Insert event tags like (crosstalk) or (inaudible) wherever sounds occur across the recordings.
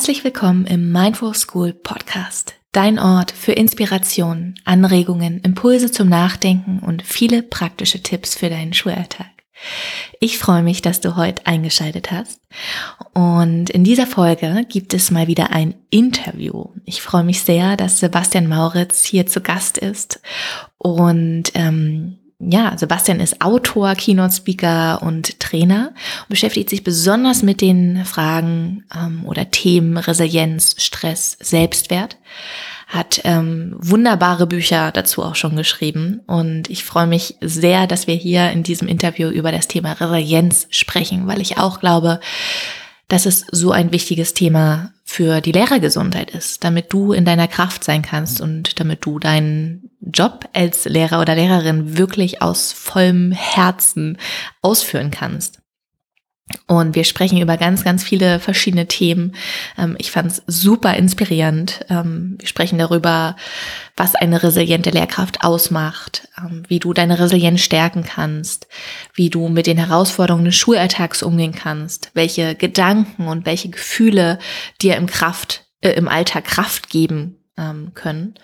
Herzlich willkommen im Mindful School Podcast, dein Ort für Inspiration, Anregungen, Impulse zum Nachdenken und viele praktische Tipps für deinen Schulalltag. Ich freue mich, dass du heute eingeschaltet hast. Und in dieser Folge gibt es mal wieder ein Interview. Ich freue mich sehr, dass Sebastian Mauritz hier zu Gast ist und ähm, ja, Sebastian ist Autor, Keynote-Speaker und Trainer und beschäftigt sich besonders mit den Fragen ähm, oder Themen Resilienz, Stress, Selbstwert. Hat ähm, wunderbare Bücher dazu auch schon geschrieben und ich freue mich sehr, dass wir hier in diesem Interview über das Thema Resilienz sprechen, weil ich auch glaube, dass es so ein wichtiges Thema für die Lehrergesundheit ist, damit du in deiner Kraft sein kannst und damit du deinen Job als Lehrer oder Lehrerin wirklich aus vollem Herzen ausführen kannst. Und wir sprechen über ganz, ganz viele verschiedene Themen. Ähm, ich fand es super inspirierend. Ähm, wir sprechen darüber, was eine resiliente Lehrkraft ausmacht, ähm, wie du deine Resilienz stärken kannst, wie du mit den Herausforderungen des Schulalltags umgehen kannst, welche Gedanken und welche Gefühle dir im Kraft, äh, im Alltag Kraft geben können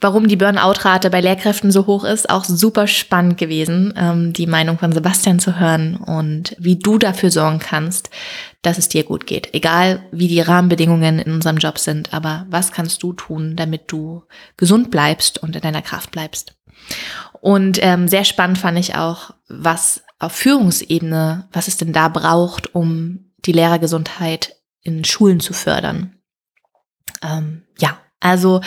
warum die Burnout-Rate bei Lehrkräften so hoch ist, auch super spannend gewesen, ähm, die Meinung von Sebastian zu hören und wie du dafür sorgen kannst, dass es dir gut geht. Egal wie die Rahmenbedingungen in unserem Job sind, aber was kannst du tun, damit du gesund bleibst und in deiner Kraft bleibst. Und ähm, sehr spannend fand ich auch, was auf Führungsebene, was es denn da braucht, um die Lehrergesundheit in Schulen zu fördern. Ähm, also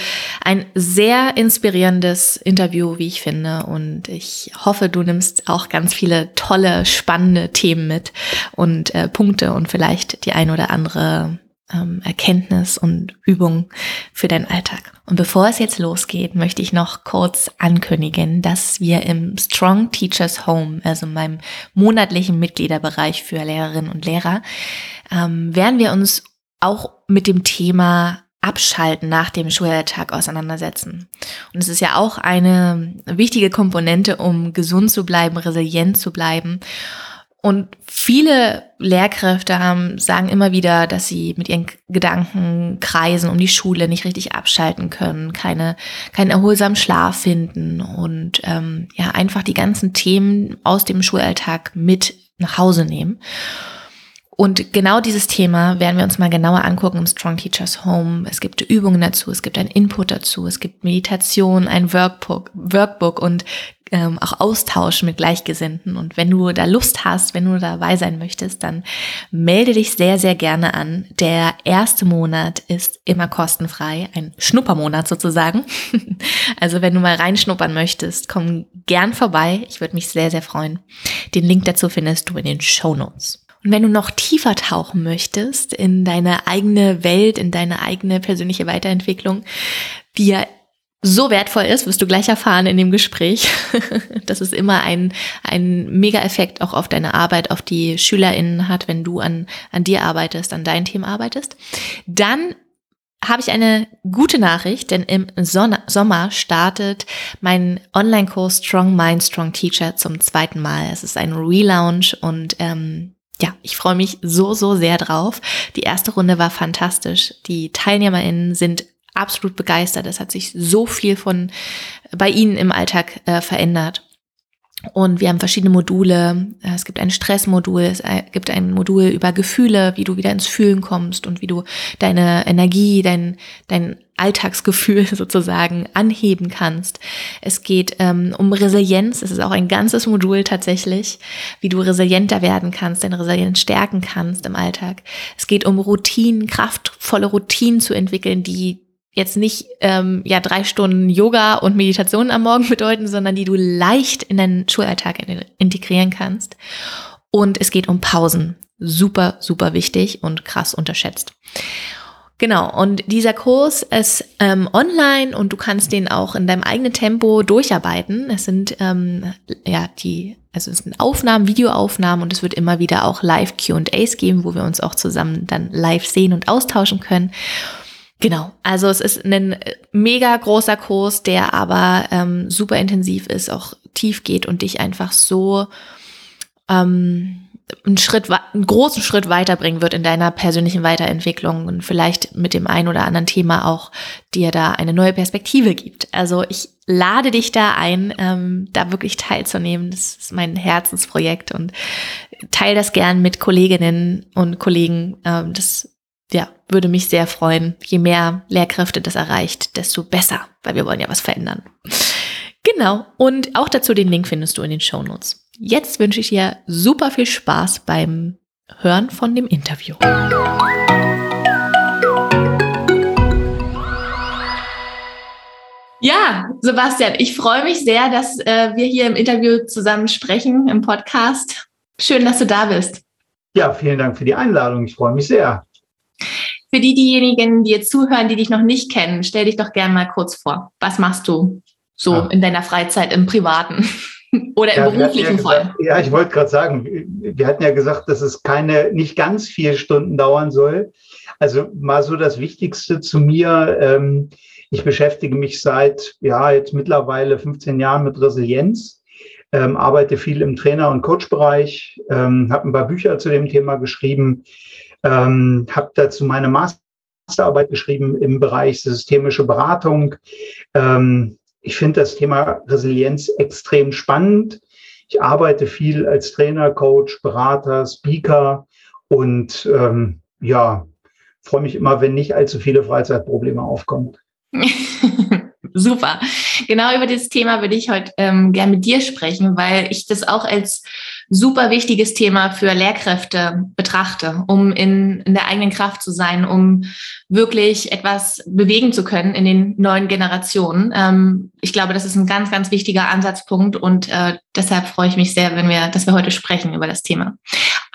ein sehr inspirierendes Interview, wie ich finde. Und ich hoffe, du nimmst auch ganz viele tolle, spannende Themen mit und äh, Punkte und vielleicht die ein oder andere ähm, Erkenntnis und Übung für deinen Alltag. Und bevor es jetzt losgeht, möchte ich noch kurz ankündigen, dass wir im Strong Teachers Home, also meinem monatlichen Mitgliederbereich für Lehrerinnen und Lehrer, ähm, werden wir uns auch mit dem Thema Abschalten nach dem Schulalltag auseinandersetzen. Und es ist ja auch eine wichtige Komponente, um gesund zu bleiben, resilient zu bleiben. Und viele Lehrkräfte haben, sagen immer wieder, dass sie mit ihren Gedanken kreisen um die Schule, nicht richtig abschalten können, keine, keinen erholsamen Schlaf finden und ähm, ja einfach die ganzen Themen aus dem Schulalltag mit nach Hause nehmen. Und genau dieses Thema werden wir uns mal genauer angucken im Strong Teachers Home. Es gibt Übungen dazu, es gibt ein Input dazu, es gibt Meditation, ein Workbook, Workbook und ähm, auch Austausch mit Gleichgesinnten. Und wenn du da Lust hast, wenn du dabei sein möchtest, dann melde dich sehr, sehr gerne an. Der erste Monat ist immer kostenfrei, ein Schnuppermonat sozusagen. (laughs) also wenn du mal reinschnuppern möchtest, komm gern vorbei. Ich würde mich sehr, sehr freuen. Den Link dazu findest du in den Show Notes. Und wenn du noch tiefer tauchen möchtest in deine eigene Welt, in deine eigene persönliche Weiterentwicklung, die ja so wertvoll ist, wirst du gleich erfahren in dem Gespräch. (laughs) dass es immer ein, ein Mega-Effekt auch auf deine Arbeit, auf die SchülerInnen hat, wenn du an, an dir arbeitest, an deinen Themen arbeitest. Dann habe ich eine gute Nachricht, denn im Sommer startet mein Online-Kurs Strong Mind, Strong Teacher zum zweiten Mal. Es ist ein Relaunch und ähm, ja, ich freue mich so, so sehr drauf. Die erste Runde war fantastisch. Die TeilnehmerInnen sind absolut begeistert. Es hat sich so viel von bei ihnen im Alltag äh, verändert. Und wir haben verschiedene Module. Es gibt ein Stressmodul, es gibt ein Modul über Gefühle, wie du wieder ins Fühlen kommst und wie du deine Energie, dein, dein Alltagsgefühl (laughs) sozusagen anheben kannst. Es geht ähm, um Resilienz. Es ist auch ein ganzes Modul tatsächlich, wie du resilienter werden kannst, deine Resilienz stärken kannst im Alltag. Es geht um Routinen, kraftvolle Routinen zu entwickeln, die jetzt nicht ähm, ja drei Stunden Yoga und Meditation am Morgen (laughs) bedeuten, sondern die du leicht in deinen Schulalltag integrieren kannst. Und es geht um Pausen. Super, super wichtig und krass unterschätzt. Genau, und dieser Kurs ist ähm, online und du kannst den auch in deinem eigenen Tempo durcharbeiten. Es sind ähm, ja die, also es sind Aufnahmen, Videoaufnahmen und es wird immer wieder auch live QAs geben, wo wir uns auch zusammen dann live sehen und austauschen können. Genau, also es ist ein äh, mega großer Kurs, der aber ähm, super intensiv ist, auch tief geht und dich einfach so ähm, einen Schritt, einen großen Schritt weiterbringen wird in deiner persönlichen Weiterentwicklung und vielleicht mit dem ein oder anderen Thema auch dir da eine neue Perspektive gibt. Also ich lade dich da ein, ähm, da wirklich teilzunehmen. Das ist mein Herzensprojekt und teile das gern mit Kolleginnen und Kollegen. Ähm, das ja, würde mich sehr freuen. Je mehr Lehrkräfte das erreicht, desto besser, weil wir wollen ja was verändern. Genau. Und auch dazu den Link findest du in den Show Notes. Jetzt wünsche ich dir super viel Spaß beim Hören von dem Interview. Ja, Sebastian, ich freue mich sehr, dass äh, wir hier im Interview zusammen sprechen, im Podcast. Schön, dass du da bist. Ja, vielen Dank für die Einladung. Ich freue mich sehr. Für die, diejenigen, die jetzt zuhören, die dich noch nicht kennen, stell dich doch gerne mal kurz vor. Was machst du so ja. in deiner Freizeit, im Privaten (laughs) oder im ja, beruflichen ja Fall? Ja, ich wollte gerade sagen, wir hatten ja gesagt, dass es keine, nicht ganz vier Stunden dauern soll. Also mal so das Wichtigste zu mir. Ähm, ich beschäftige mich seit, ja, jetzt mittlerweile 15 Jahren mit Resilienz, ähm, arbeite viel im Trainer- und Coach-Bereich, ähm, habe ein paar Bücher zu dem Thema geschrieben, ähm, habe dazu meine Masterarbeit geschrieben im Bereich systemische Beratung. Ähm, ich finde das Thema Resilienz extrem spannend. Ich arbeite viel als Trainer, Coach, Berater, Speaker und ähm, ja, freue mich immer, wenn nicht allzu viele Freizeitprobleme aufkommen. (laughs) Super. Genau über dieses Thema würde ich heute ähm, gern mit dir sprechen, weil ich das auch als super wichtiges Thema für Lehrkräfte betrachte, um in, in der eigenen Kraft zu sein, um wirklich etwas bewegen zu können in den neuen Generationen. Ähm, ich glaube, das ist ein ganz, ganz wichtiger Ansatzpunkt und äh, deshalb freue ich mich sehr, wenn wir, dass wir heute sprechen über das Thema.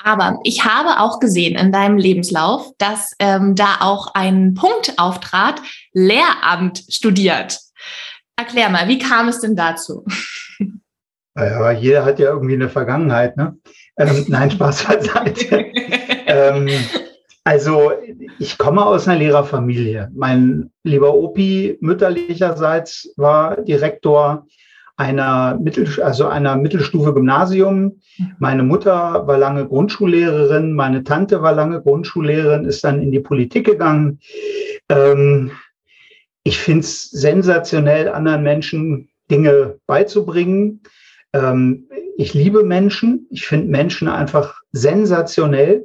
Aber ich habe auch gesehen in deinem Lebenslauf, dass ähm, da auch ein Punkt auftrat, Lehramt studiert. Erklär mal, wie kam es denn dazu? Ja, jeder hat ja irgendwie eine Vergangenheit, ne? Ähm, (laughs) nein, Spaß beiseite. ähm, also ich komme aus einer Lehrerfamilie. Mein lieber Opi mütterlicherseits war Direktor einer, Mittel, also einer Mittelstufe Gymnasium. Meine Mutter war lange Grundschullehrerin, meine Tante war lange Grundschullehrerin, ist dann in die Politik gegangen. Ähm, ich finde es sensationell, anderen Menschen Dinge beizubringen. Ähm, ich liebe Menschen. Ich finde Menschen einfach sensationell,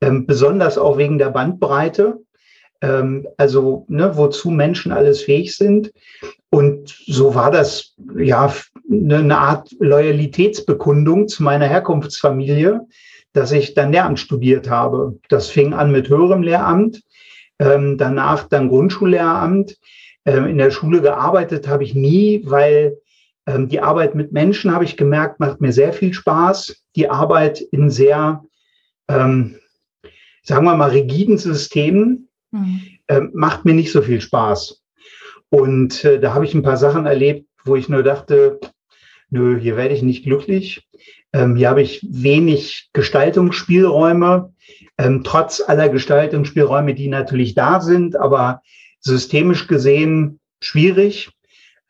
ähm, besonders auch wegen der Bandbreite. Ähm, also, ne, wozu Menschen alles fähig sind. Und so war das ja ne, eine Art Loyalitätsbekundung zu meiner Herkunftsfamilie, dass ich dann Lehramt studiert habe. Das fing an mit höherem Lehramt, ähm, danach dann Grundschullehramt. Ähm, in der Schule gearbeitet habe ich nie, weil die Arbeit mit Menschen, habe ich gemerkt, macht mir sehr viel Spaß. Die Arbeit in sehr, ähm, sagen wir mal, rigiden Systemen mhm. äh, macht mir nicht so viel Spaß. Und äh, da habe ich ein paar Sachen erlebt, wo ich nur dachte, nö, hier werde ich nicht glücklich. Ähm, hier habe ich wenig Gestaltungsspielräume, ähm, trotz aller Gestaltungsspielräume, die natürlich da sind, aber systemisch gesehen schwierig.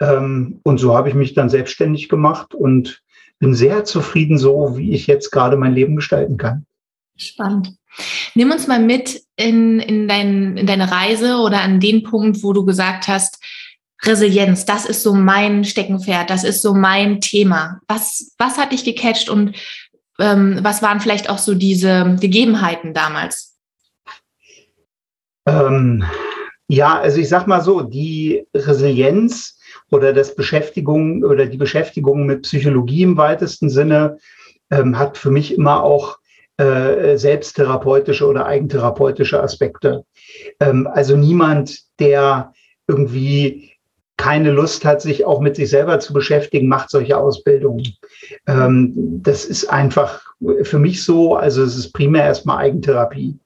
Ähm, und so habe ich mich dann selbstständig gemacht und bin sehr zufrieden, so wie ich jetzt gerade mein Leben gestalten kann. Spannend. Nimm uns mal mit in, in, dein, in deine Reise oder an den Punkt, wo du gesagt hast, Resilienz, das ist so mein Steckenpferd, das ist so mein Thema. Was, was hat dich gecatcht und ähm, was waren vielleicht auch so diese Gegebenheiten damals? Ähm, ja, also ich sag mal so, die Resilienz oder das Beschäftigung oder die Beschäftigung mit Psychologie im weitesten Sinne ähm, hat für mich immer auch äh, selbsttherapeutische oder eigentherapeutische Aspekte. Ähm, also niemand, der irgendwie keine Lust hat, sich auch mit sich selber zu beschäftigen, macht solche Ausbildungen. Ähm, das ist einfach für mich so, also es ist primär erstmal Eigentherapie.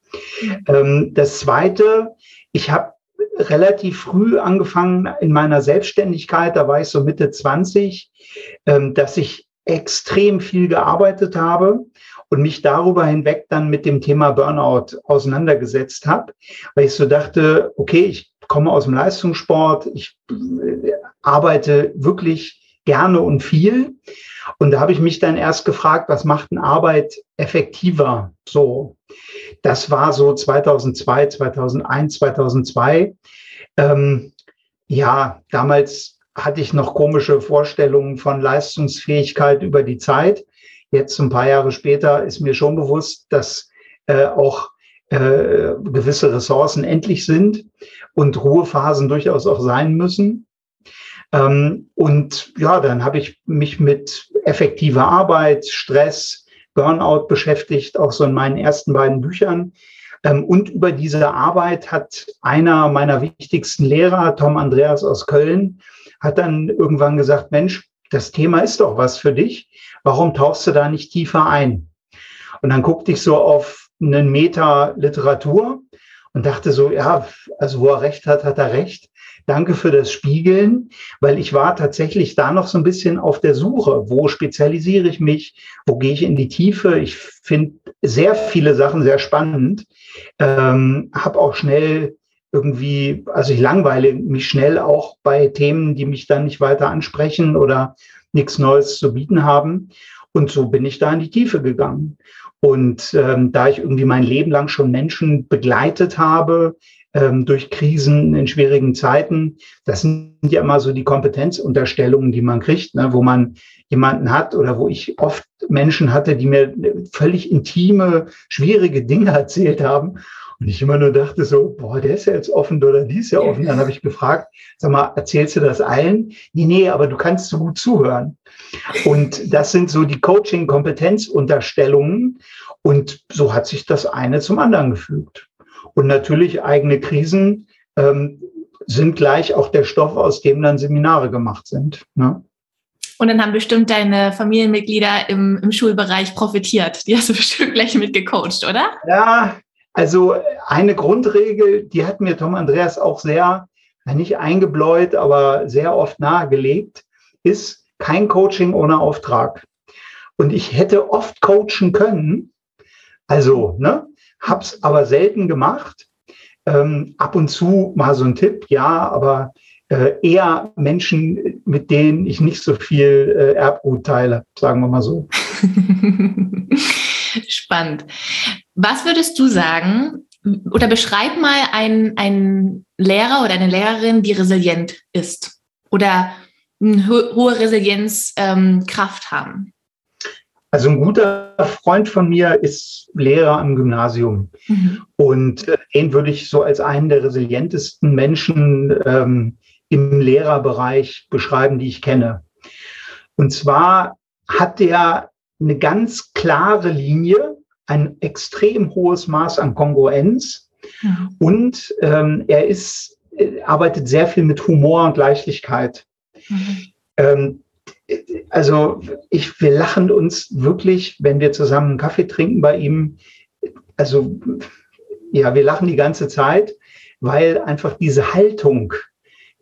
Ähm, das Zweite, ich habe relativ früh angefangen in meiner Selbstständigkeit, da war ich so Mitte 20, ähm, dass ich extrem viel gearbeitet habe und mich darüber hinweg dann mit dem Thema Burnout auseinandergesetzt habe, weil ich so dachte, okay, ich komme aus dem Leistungssport, ich äh, arbeite wirklich gerne und viel. Und da habe ich mich dann erst gefragt, was macht eine Arbeit effektiver? So, das war so 2002, 2001, 2002. Ähm, ja, damals hatte ich noch komische Vorstellungen von Leistungsfähigkeit über die Zeit. Jetzt ein paar Jahre später ist mir schon bewusst, dass äh, auch äh, gewisse Ressourcen endlich sind und Ruhephasen durchaus auch sein müssen. Ähm, und ja, dann habe ich mich mit effektiver Arbeit, Stress, Burnout beschäftigt, auch so in meinen ersten beiden Büchern. Ähm, und über diese Arbeit hat einer meiner wichtigsten Lehrer, Tom Andreas aus Köln, hat dann irgendwann gesagt, Mensch, das Thema ist doch was für dich. Warum tauchst du da nicht tiefer ein? Und dann guckte ich so auf einen Meter Literatur und dachte so, ja, also wo er recht hat, hat er recht. Danke für das Spiegeln, weil ich war tatsächlich da noch so ein bisschen auf der Suche. Wo spezialisiere ich mich? Wo gehe ich in die Tiefe? Ich finde sehr viele Sachen sehr spannend. Ähm, habe auch schnell irgendwie, also ich langweile mich schnell auch bei Themen, die mich dann nicht weiter ansprechen oder nichts Neues zu bieten haben. Und so bin ich da in die Tiefe gegangen. Und ähm, da ich irgendwie mein Leben lang schon Menschen begleitet habe, ähm, durch Krisen in schwierigen Zeiten. Das sind ja immer so die Kompetenzunterstellungen, die man kriegt, ne, wo man jemanden hat oder wo ich oft Menschen hatte, die mir völlig intime, schwierige Dinge (laughs) erzählt haben. Und ich immer nur dachte so, boah, der ist ja jetzt offen oder die ist ja offen. Dann habe ich gefragt, sag mal, erzählst du das allen? Nee, nee, aber du kannst so gut zuhören. Und das sind so die Coaching-Kompetenzunterstellungen. Und so hat sich das eine zum anderen gefügt. Und natürlich eigene Krisen ähm, sind gleich auch der Stoff, aus dem dann Seminare gemacht sind. Ne? Und dann haben bestimmt deine Familienmitglieder im, im Schulbereich profitiert. Die hast du bestimmt gleich mitgecoacht, oder? Ja, also eine Grundregel, die hat mir Tom Andreas auch sehr, nicht eingebläut, aber sehr oft nahegelegt, ist kein Coaching ohne Auftrag. Und ich hätte oft coachen können. Also, ne? Hab's aber selten gemacht. Ähm, ab und zu mal so ein Tipp, ja, aber äh, eher Menschen, mit denen ich nicht so viel äh, Erbgut teile, sagen wir mal so. (laughs) Spannend. Was würdest du sagen, oder beschreib mal einen, Lehrer oder eine Lehrerin, die resilient ist oder eine hohe Resilienzkraft ähm, haben? Also ein guter Freund von mir ist Lehrer am Gymnasium. Mhm. Und äh, den würde ich so als einen der resilientesten Menschen ähm, im Lehrerbereich beschreiben, die ich kenne. Und zwar hat er eine ganz klare Linie, ein extrem hohes Maß an Kongruenz mhm. und ähm, er ist, äh, arbeitet sehr viel mit Humor und Leichtigkeit. Mhm. Ähm, also ich, wir lachen uns wirklich, wenn wir zusammen einen Kaffee trinken bei ihm. Also ja, wir lachen die ganze Zeit, weil einfach diese Haltung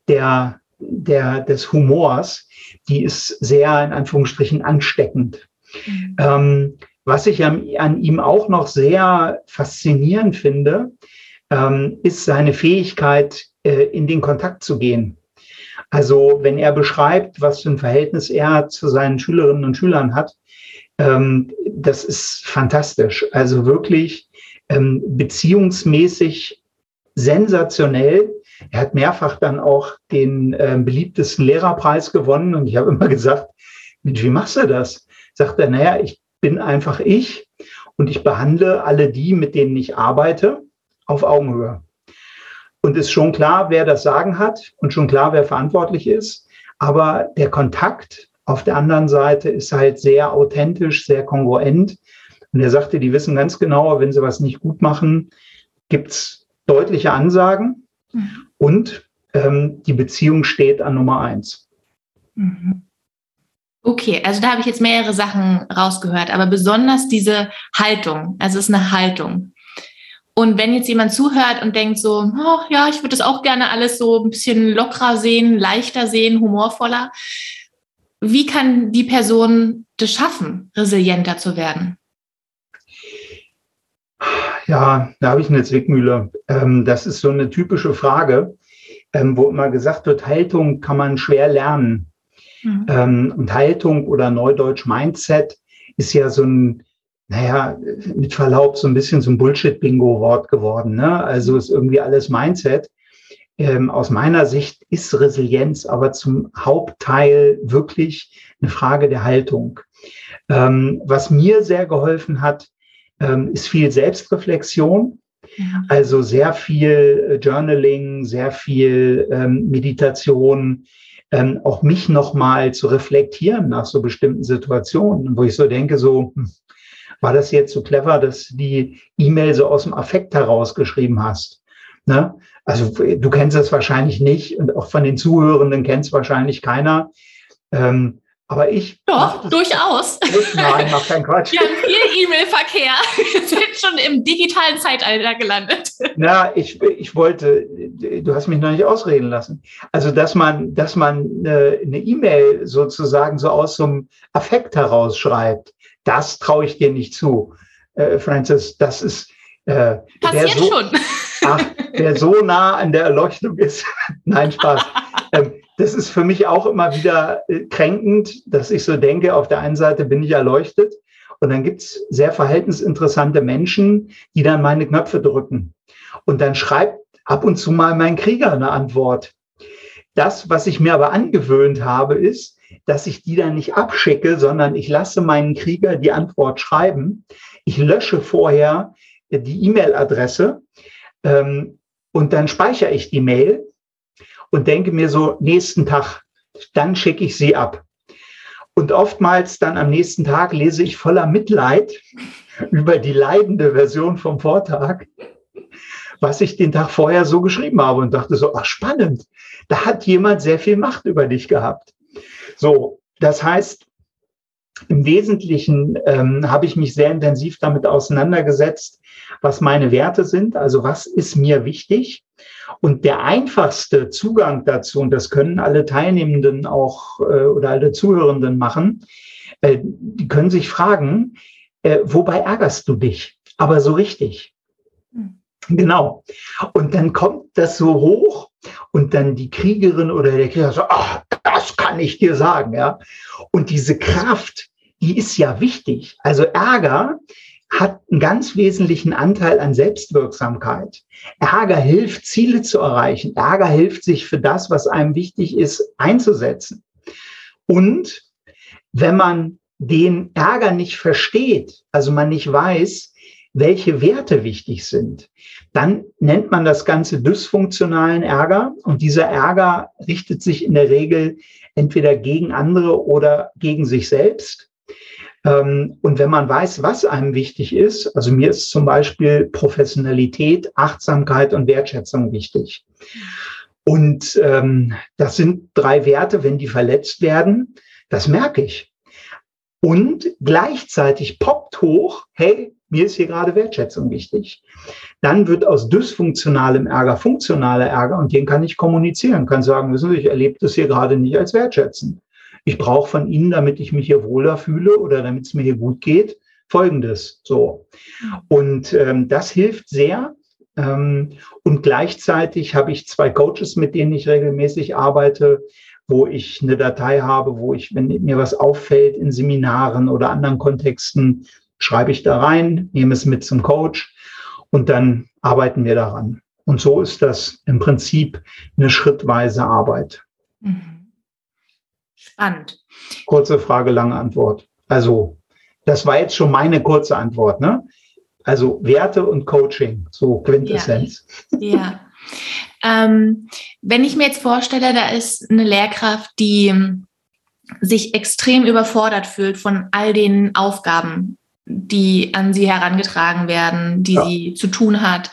der, der, des Humors, die ist sehr in Anführungsstrichen ansteckend. Mhm. Ähm, was ich an, an, ihm auch noch sehr faszinierend finde, ähm, ist seine Fähigkeit, äh, in den Kontakt zu gehen. Also wenn er beschreibt, was für ein Verhältnis er zu seinen Schülerinnen und Schülern hat, ähm, das ist fantastisch. Also wirklich ähm, beziehungsmäßig sensationell. Er hat mehrfach dann auch den äh, beliebtesten Lehrerpreis gewonnen und ich habe immer (laughs) gesagt, Mensch, wie machst du das? Sagt er, naja, ich bin einfach ich und ich behandle alle die, mit denen ich arbeite, auf Augenhöhe. Und ist schon klar, wer das Sagen hat und schon klar, wer verantwortlich ist. Aber der Kontakt auf der anderen Seite ist halt sehr authentisch, sehr kongruent. Und er sagte, die wissen ganz genau, wenn sie was nicht gut machen, gibt es deutliche Ansagen mhm. und ähm, die Beziehung steht an Nummer eins. Mhm. Okay, also da habe ich jetzt mehrere Sachen rausgehört, aber besonders diese Haltung, also es ist eine Haltung. Und wenn jetzt jemand zuhört und denkt so, oh, ja, ich würde das auch gerne alles so ein bisschen lockerer sehen, leichter sehen, humorvoller, wie kann die Person das schaffen, resilienter zu werden? Ja, da habe ich eine Zwickmühle. Ähm, das ist so eine typische Frage, ähm, wo immer gesagt wird, Haltung kann man schwer lernen. Mhm. Ähm, und Haltung oder Neudeutsch Mindset ist ja so ein, naja, mit Verlaub so ein bisschen so ein Bullshit-Bingo-Wort geworden. Ne? Also ist irgendwie alles Mindset. Ähm, aus meiner Sicht ist Resilienz aber zum Hauptteil wirklich eine Frage der Haltung. Ähm, was mir sehr geholfen hat, ähm, ist viel Selbstreflexion. Also sehr viel äh, Journaling, sehr viel ähm, Meditation, ähm, auch mich nochmal zu reflektieren nach so bestimmten Situationen, wo ich so denke, so, hm, war das jetzt so clever, dass die E-Mail so aus dem Affekt herausgeschrieben hast? Ne? Also du kennst es wahrscheinlich nicht und auch von den Zuhörenden kennt es wahrscheinlich keiner. Ähm, aber ich. Doch, durchaus. Nein, mach keinen Quatsch. Wir haben viel E-Mail-Verkehr. Wir sind schon im digitalen Zeitalter gelandet. Na, ich, ich wollte, du hast mich noch nicht ausreden lassen. Also, dass man, dass man eine E-Mail sozusagen so aus so einem Affekt herausschreibt, das traue ich dir nicht zu. Äh, Francis, das ist. Äh, Passiert so, schon. (laughs) Ach, wer so nah an der Erleuchtung ist. (laughs) Nein, Spaß. Ähm, das ist für mich auch immer wieder äh, kränkend, dass ich so denke, auf der einen Seite bin ich erleuchtet und dann gibt's sehr verhältnisinteressante Menschen, die dann meine Knöpfe drücken. Und dann schreibt ab und zu mal mein Krieger eine Antwort. Das, was ich mir aber angewöhnt habe, ist, dass ich die dann nicht abschicke, sondern ich lasse meinen Krieger die Antwort schreiben. Ich lösche vorher die E-Mail-Adresse ähm, und dann speichere ich die Mail und denke mir so, nächsten Tag, dann schicke ich sie ab. Und oftmals dann am nächsten Tag lese ich voller Mitleid (laughs) über die leidende Version vom Vortag, was ich den Tag vorher so geschrieben habe und dachte so, ach spannend, da hat jemand sehr viel Macht über dich gehabt. So, das heißt, im Wesentlichen ähm, habe ich mich sehr intensiv damit auseinandergesetzt, was meine Werte sind, also was ist mir wichtig. Und der einfachste Zugang dazu, und das können alle Teilnehmenden auch äh, oder alle Zuhörenden machen, äh, die können sich fragen, äh, wobei ärgerst du dich? Aber so richtig. Hm. Genau. Und dann kommt das so hoch und dann die Kriegerin oder der Krieger so, ach, das kann ich dir sagen, ja. Und diese Kraft, die ist ja wichtig. Also Ärger hat einen ganz wesentlichen Anteil an Selbstwirksamkeit. Ärger hilft, Ziele zu erreichen. Ärger hilft, sich für das, was einem wichtig ist, einzusetzen. Und wenn man den Ärger nicht versteht, also man nicht weiß, welche Werte wichtig sind, dann nennt man das Ganze dysfunktionalen Ärger. Und dieser Ärger richtet sich in der Regel entweder gegen andere oder gegen sich selbst. Ähm, und wenn man weiß, was einem wichtig ist, also mir ist zum Beispiel Professionalität, Achtsamkeit und Wertschätzung wichtig. Und ähm, das sind drei Werte, wenn die verletzt werden, das merke ich. Und gleichzeitig poppt hoch, hey, mir ist hier gerade Wertschätzung wichtig. Dann wird aus dysfunktionalem Ärger funktionaler Ärger und den kann ich kommunizieren, kann sagen, wissen Sie, ich erlebe das hier gerade nicht als wertschätzen. Ich brauche von Ihnen, damit ich mich hier wohler fühle oder damit es mir hier gut geht, Folgendes. So. Und ähm, das hilft sehr. Ähm, und gleichzeitig habe ich zwei Coaches, mit denen ich regelmäßig arbeite, wo ich eine Datei habe, wo ich, wenn mir was auffällt in Seminaren oder anderen Kontexten, schreibe ich da rein, nehme es mit zum Coach und dann arbeiten wir daran. Und so ist das im Prinzip eine schrittweise Arbeit. Mhm. Spannend. Kurze Frage, lange Antwort. Also, das war jetzt schon meine kurze Antwort, ne? Also Werte und Coaching, so Quintessenz. Ja. ja. ähm, wenn ich mir jetzt vorstelle, da ist eine Lehrkraft, die sich extrem überfordert fühlt von all den Aufgaben, die an sie herangetragen werden, die ja. sie zu tun hat.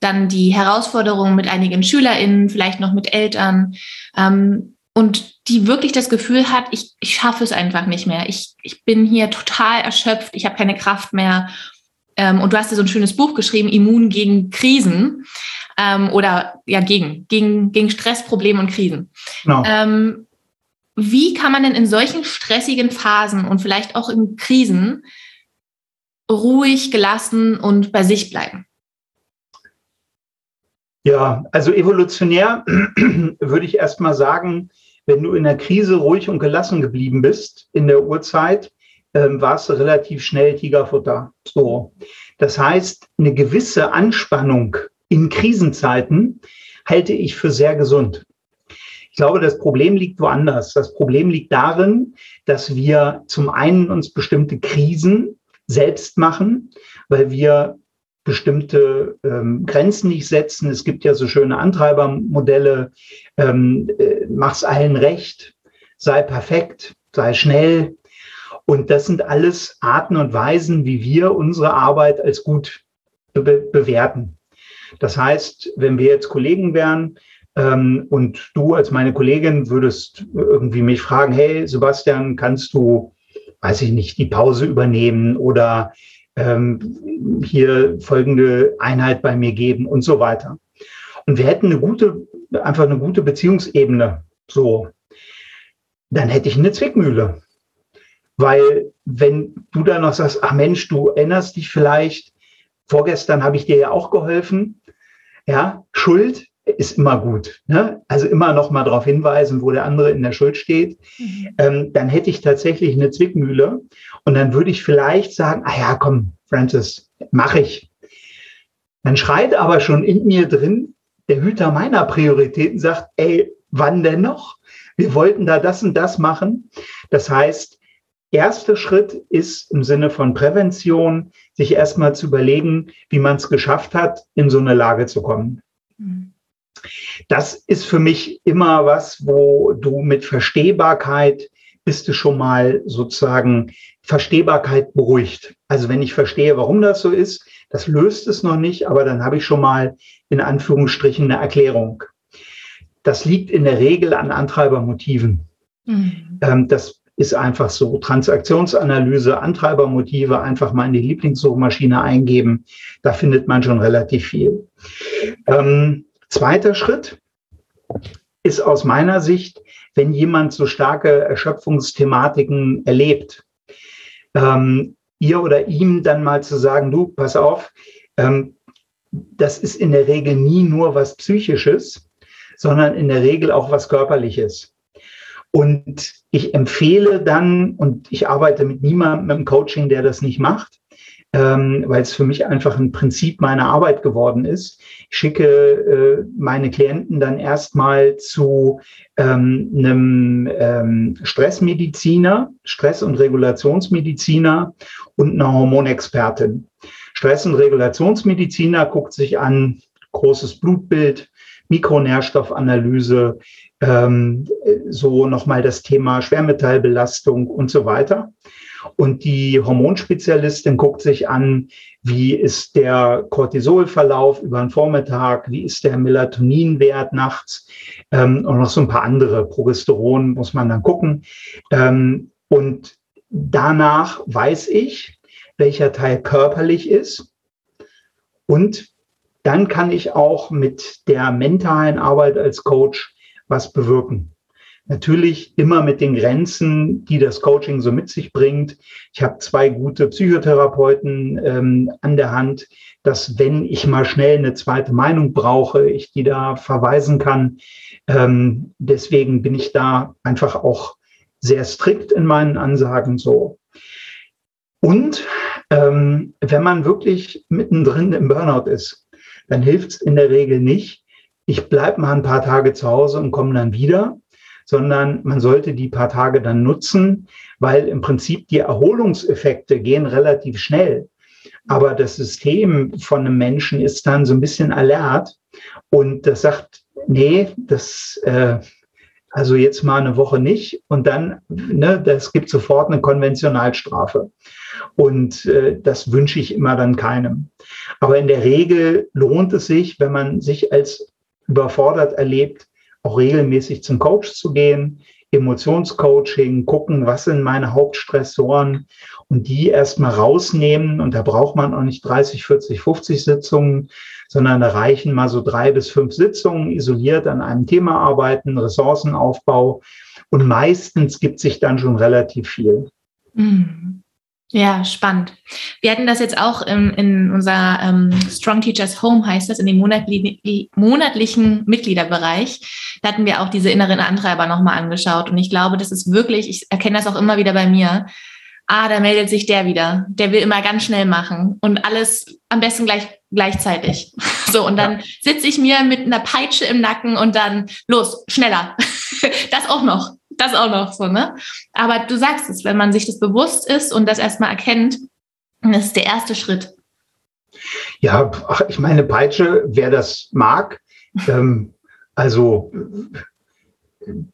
Dann die Herausforderungen mit einigen SchülerInnen, vielleicht noch mit Eltern. Ähm, und die wirklich das Gefühl hat, ich, ich schaffe es einfach nicht mehr. Ich, ich bin hier total erschöpft, ich habe keine Kraft mehr. Ähm, und du hast ja so ein schönes Buch geschrieben, Immun gegen Krisen ähm, oder ja, gegen, gegen, gegen Stressprobleme und Krisen. Genau. Ähm, wie kann man denn in solchen stressigen Phasen und vielleicht auch in Krisen ruhig, gelassen und bei sich bleiben? Ja, also evolutionär (clears throat) würde ich erst mal sagen, wenn du in der Krise ruhig und gelassen geblieben bist in der Uhrzeit, ähm, warst du relativ schnell Tigerfutter. So. Das heißt, eine gewisse Anspannung in Krisenzeiten halte ich für sehr gesund. Ich glaube, das Problem liegt woanders. Das Problem liegt darin, dass wir zum einen uns bestimmte Krisen selbst machen, weil wir bestimmte ähm, Grenzen nicht setzen. Es gibt ja so schöne Antreibermodelle. Ähm, äh, mach's allen recht, sei perfekt, sei schnell. Und das sind alles Arten und Weisen, wie wir unsere Arbeit als gut be bewerten. Das heißt, wenn wir jetzt Kollegen wären ähm, und du als meine Kollegin würdest irgendwie mich fragen, hey Sebastian, kannst du, weiß ich nicht, die Pause übernehmen oder ähm, hier folgende Einheit bei mir geben und so weiter. Und wir hätten eine gute, einfach eine gute Beziehungsebene, so, dann hätte ich eine Zwickmühle. Weil wenn du dann noch sagst, ach Mensch, du erinnerst dich vielleicht, vorgestern habe ich dir ja auch geholfen, ja, Schuld ist immer gut. Ne? Also immer noch mal darauf hinweisen, wo der andere in der Schuld steht. Mhm. Ähm, dann hätte ich tatsächlich eine Zwickmühle und dann würde ich vielleicht sagen, ah ja, komm, Francis, mache ich. Dann schreit aber schon in mir drin der Hüter meiner Prioritäten, sagt, ey, wann denn noch? Wir wollten da das und das machen. Das heißt, erster Schritt ist im Sinne von Prävention, sich erstmal zu überlegen, wie man es geschafft hat, in so eine Lage zu kommen. Mhm. Das ist für mich immer was, wo du mit Verstehbarkeit bist du schon mal sozusagen Verstehbarkeit beruhigt. Also wenn ich verstehe, warum das so ist, das löst es noch nicht, aber dann habe ich schon mal in Anführungsstrichen eine Erklärung. Das liegt in der Regel an Antreibermotiven. Mhm. Ähm, das ist einfach so. Transaktionsanalyse, Antreibermotive, einfach mal in die Lieblingssuchmaschine eingeben. Da findet man schon relativ viel. Ähm, zweiter Schritt ist aus meiner Sicht, wenn jemand so starke Erschöpfungsthematiken erlebt, ähm, ihr oder ihm dann mal zu sagen, du, pass auf, ähm, das ist in der Regel nie nur was Psychisches, sondern in der Regel auch was Körperliches. Und ich empfehle dann, und ich arbeite mit niemandem im Coaching, der das nicht macht, ähm, weil es für mich einfach ein Prinzip meiner Arbeit geworden ist. Ich schicke äh, meine Klienten dann erstmal zu ähm, einem ähm, Stressmediziner, Stress- und Regulationsmediziner und einer Hormonexpertin. Stress- und Regulationsmediziner guckt sich an großes Blutbild, Mikronährstoffanalyse, ähm, so nochmal das Thema Schwermetallbelastung und so weiter. Und die Hormonspezialistin guckt sich an, wie ist der Cortisolverlauf über den Vormittag, wie ist der Melatoninwert nachts ähm, und noch so ein paar andere. Progesteron muss man dann gucken. Ähm, und danach weiß ich, welcher Teil körperlich ist. Und dann kann ich auch mit der mentalen Arbeit als Coach was bewirken. Natürlich immer mit den Grenzen, die das Coaching so mit sich bringt. Ich habe zwei gute Psychotherapeuten ähm, an der Hand, dass wenn ich mal schnell eine zweite Meinung brauche, ich die da verweisen kann. Ähm, deswegen bin ich da einfach auch sehr strikt in meinen Ansagen so. Und ähm, wenn man wirklich mittendrin im Burnout ist, dann hilft es in der Regel nicht, ich bleibe mal ein paar Tage zu Hause und komme dann wieder, sondern man sollte die paar Tage dann nutzen, weil im Prinzip die Erholungseffekte gehen relativ schnell. Aber das System von einem Menschen ist dann so ein bisschen alert und das sagt, nee, das, äh, also jetzt mal eine Woche nicht und dann, ne, das gibt sofort eine Konventionalstrafe. Und äh, das wünsche ich immer dann keinem. Aber in der Regel lohnt es sich, wenn man sich als überfordert erlebt, auch regelmäßig zum Coach zu gehen, Emotionscoaching, gucken, was sind meine Hauptstressoren und die erstmal rausnehmen. Und da braucht man auch nicht 30, 40, 50 Sitzungen, sondern da reichen mal so drei bis fünf Sitzungen, isoliert an einem Thema arbeiten, Ressourcenaufbau. Und meistens gibt sich dann schon relativ viel. Mhm. Ja, spannend. Wir hatten das jetzt auch in, in unserer ähm, Strong Teachers Home, heißt das, in dem monatli monatlichen Mitgliederbereich. Da hatten wir auch diese inneren Antreiber nochmal angeschaut. Und ich glaube, das ist wirklich, ich erkenne das auch immer wieder bei mir. Ah, da meldet sich der wieder. Der will immer ganz schnell machen und alles am besten gleich gleichzeitig. (laughs) So, und dann ja. sitze ich mir mit einer Peitsche im Nacken und dann los, schneller. (laughs) das auch noch das auch noch so, ne? Aber du sagst es, wenn man sich das bewusst ist und das erstmal erkennt, das ist der erste Schritt. Ja, ich meine, Peitsche, wer das mag, (laughs) ähm, also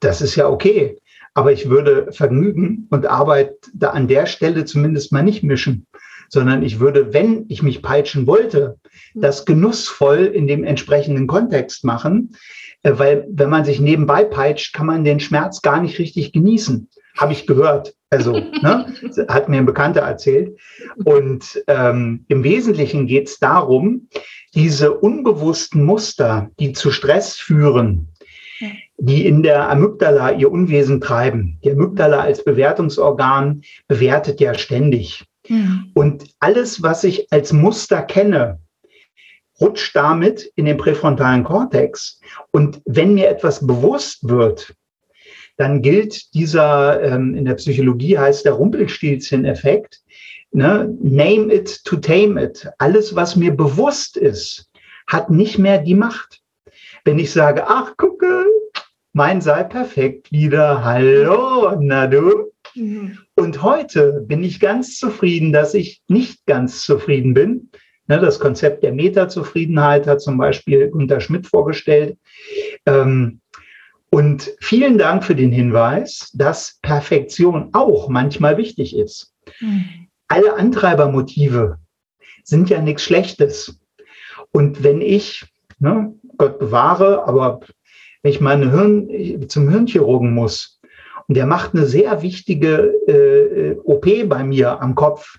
das ist ja okay. Aber ich würde Vergnügen und Arbeit da an der Stelle zumindest mal nicht mischen, sondern ich würde, wenn ich mich peitschen wollte, das genussvoll in dem entsprechenden Kontext machen, weil wenn man sich nebenbei peitscht, kann man den Schmerz gar nicht richtig genießen. Habe ich gehört. Also, ne, (laughs) hat mir ein Bekannter erzählt. Und ähm, im Wesentlichen geht es darum, diese unbewussten Muster, die zu Stress führen, die in der Amygdala ihr Unwesen treiben. Die Amygdala als Bewertungsorgan bewertet ja ständig. Mhm. Und alles, was ich als Muster kenne, rutscht damit in den präfrontalen Kortex. Und wenn mir etwas bewusst wird, dann gilt dieser, ähm, in der Psychologie heißt der Rumpelstilzchen-Effekt, ne? name it to tame it. Alles, was mir bewusst ist, hat nicht mehr die Macht. Wenn ich sage, ach, gucke, mein sei perfekt wieder, hallo, na du. Mhm. Und heute bin ich ganz zufrieden, dass ich nicht ganz zufrieden bin, das Konzept der Metazufriedenheit hat zum Beispiel Gunter Schmidt vorgestellt. Ähm, und vielen Dank für den Hinweis, dass Perfektion auch manchmal wichtig ist. Mhm. Alle Antreibermotive sind ja nichts Schlechtes. Und wenn ich, ne, Gott bewahre, aber wenn ich meine Hirn zum Hirnchirurgen muss und der macht eine sehr wichtige äh, OP bei mir am Kopf,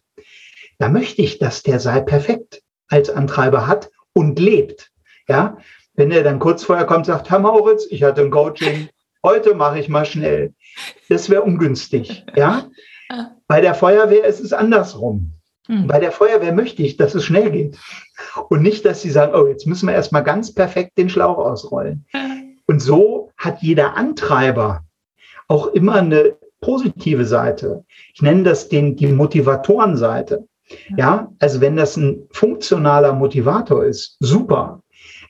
da möchte ich, dass der sei perfekt als Antreiber hat und lebt. Ja, wenn er dann kurz vorher kommt, sagt, Herr Mauritz, ich hatte ein Coaching, heute mache ich mal schnell. Das wäre ungünstig. Ja, bei der Feuerwehr ist es andersrum. Hm. Bei der Feuerwehr möchte ich, dass es schnell geht. Und nicht, dass sie sagen, oh, jetzt müssen wir erstmal ganz perfekt den Schlauch ausrollen. Und so hat jeder Antreiber auch immer eine positive Seite. Ich nenne das den, die Motivatorenseite. Ja, also wenn das ein funktionaler Motivator ist, super.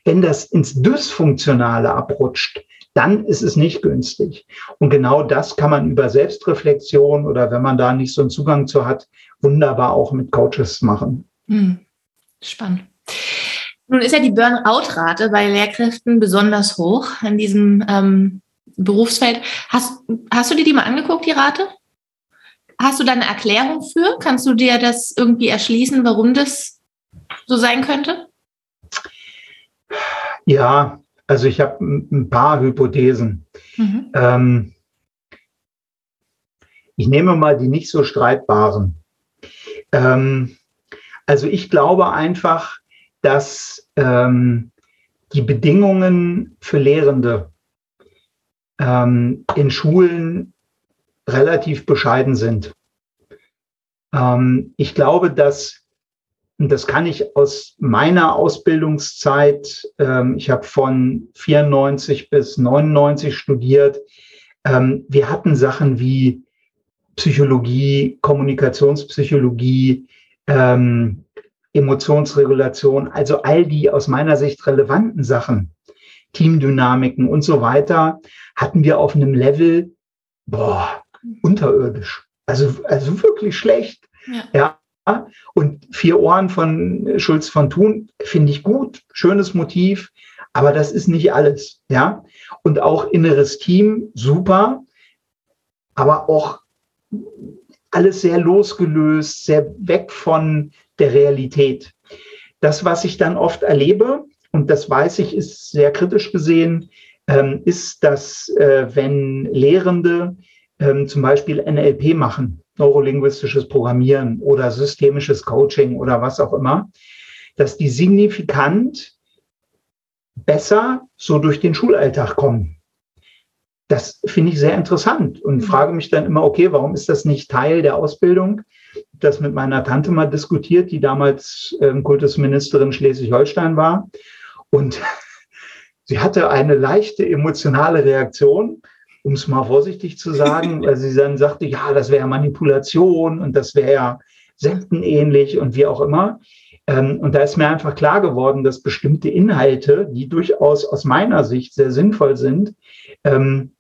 Wenn das ins Dysfunktionale abrutscht, dann ist es nicht günstig. Und genau das kann man über Selbstreflexion oder wenn man da nicht so einen Zugang zu hat, wunderbar auch mit Coaches machen. Hm. Spannend. Nun ist ja die Burnout-Rate bei Lehrkräften besonders hoch in diesem ähm, Berufsfeld. Hast, hast du dir die mal angeguckt, die Rate? Hast du da eine Erklärung für? Kannst du dir das irgendwie erschließen, warum das so sein könnte? Ja, also ich habe ein paar Hypothesen. Mhm. Ähm, ich nehme mal die nicht so streitbaren. Ähm, also ich glaube einfach, dass ähm, die Bedingungen für Lehrende ähm, in Schulen relativ bescheiden sind. Ähm, ich glaube, dass, und das kann ich aus meiner Ausbildungszeit, ähm, ich habe von 94 bis 99 studiert, ähm, wir hatten Sachen wie Psychologie, Kommunikationspsychologie, ähm, Emotionsregulation, also all die aus meiner Sicht relevanten Sachen, Teamdynamiken und so weiter, hatten wir auf einem Level, boah, unterirdisch. Also, also wirklich schlecht. Ja. ja. Und vier Ohren von Schulz von Thun finde ich gut, schönes Motiv, aber das ist nicht alles. Ja. Und auch inneres Team, super, aber auch alles sehr losgelöst, sehr weg von der Realität. Das, was ich dann oft erlebe, und das weiß ich, ist sehr kritisch gesehen, ähm, ist, dass äh, wenn Lehrende ähm, zum Beispiel NLP machen, neurolinguistisches Programmieren oder systemisches Coaching oder was auch immer, dass die signifikant besser so durch den Schulalltag kommen. Das finde ich sehr interessant und mhm. frage mich dann immer, okay, warum ist das nicht Teil der Ausbildung? das mit meiner Tante mal diskutiert, die damals ähm, Kultusministerin Schleswig-Holstein war. Und (laughs) sie hatte eine leichte emotionale Reaktion, um es mal vorsichtig zu (laughs) sagen, weil sie dann sagte, ja, das wäre Manipulation und das wäre ja sektenähnlich und wie auch immer. Ähm, und da ist mir einfach klar geworden, dass bestimmte Inhalte, die durchaus aus meiner Sicht sehr sinnvoll sind, ähm,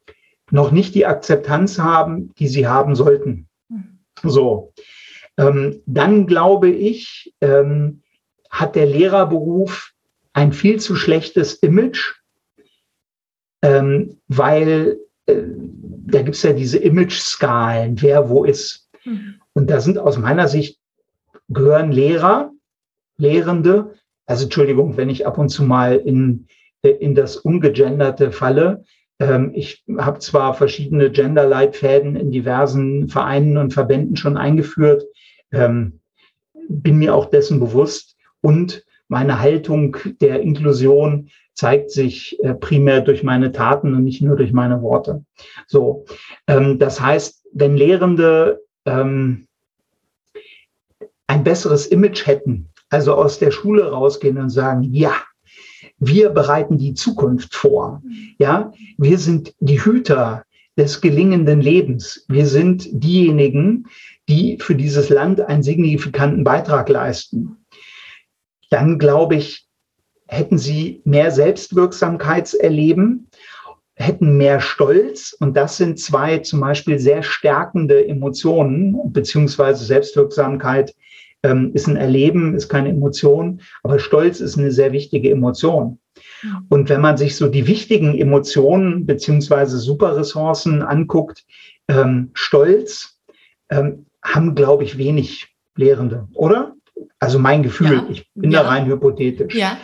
noch nicht die Akzeptanz haben, die sie haben sollten. Mhm. So. Ähm, dann glaube ich, hat der Lehrerberuf ein viel zu schlechtes Image, weil da gibt es ja diese Image-Skalen, wer wo ist. Mhm. Und da sind aus meiner Sicht gehören Lehrer Lehrende, also Entschuldigung, wenn ich ab und zu mal in, äh, in das Ungegenderte falle. Ähm, ich habe zwar verschiedene Gender-Leitfäden in diversen Vereinen und Verbänden schon eingeführt, ähm, bin mir auch dessen bewusst und meine Haltung der Inklusion zeigt sich äh, primär durch meine Taten und nicht nur durch meine Worte. So, ähm, das heißt, wenn Lehrende ein besseres Image hätten also aus der Schule rausgehen und sagen, ja, wir bereiten die Zukunft vor. Ja, wir sind die Hüter des gelingenden Lebens. Wir sind diejenigen, die für dieses Land einen signifikanten Beitrag leisten. Dann glaube ich, hätten sie mehr Selbstwirksamkeitserleben, hätten mehr Stolz. Und das sind zwei zum Beispiel sehr stärkende Emotionen, beziehungsweise Selbstwirksamkeit ähm, ist ein Erleben, ist keine Emotion, aber Stolz ist eine sehr wichtige Emotion. Und wenn man sich so die wichtigen Emotionen beziehungsweise Superressourcen anguckt, ähm, Stolz ähm, haben, glaube ich, wenig Lehrende, oder? Also mein Gefühl, ja. ich bin ja. da rein hypothetisch. Ja.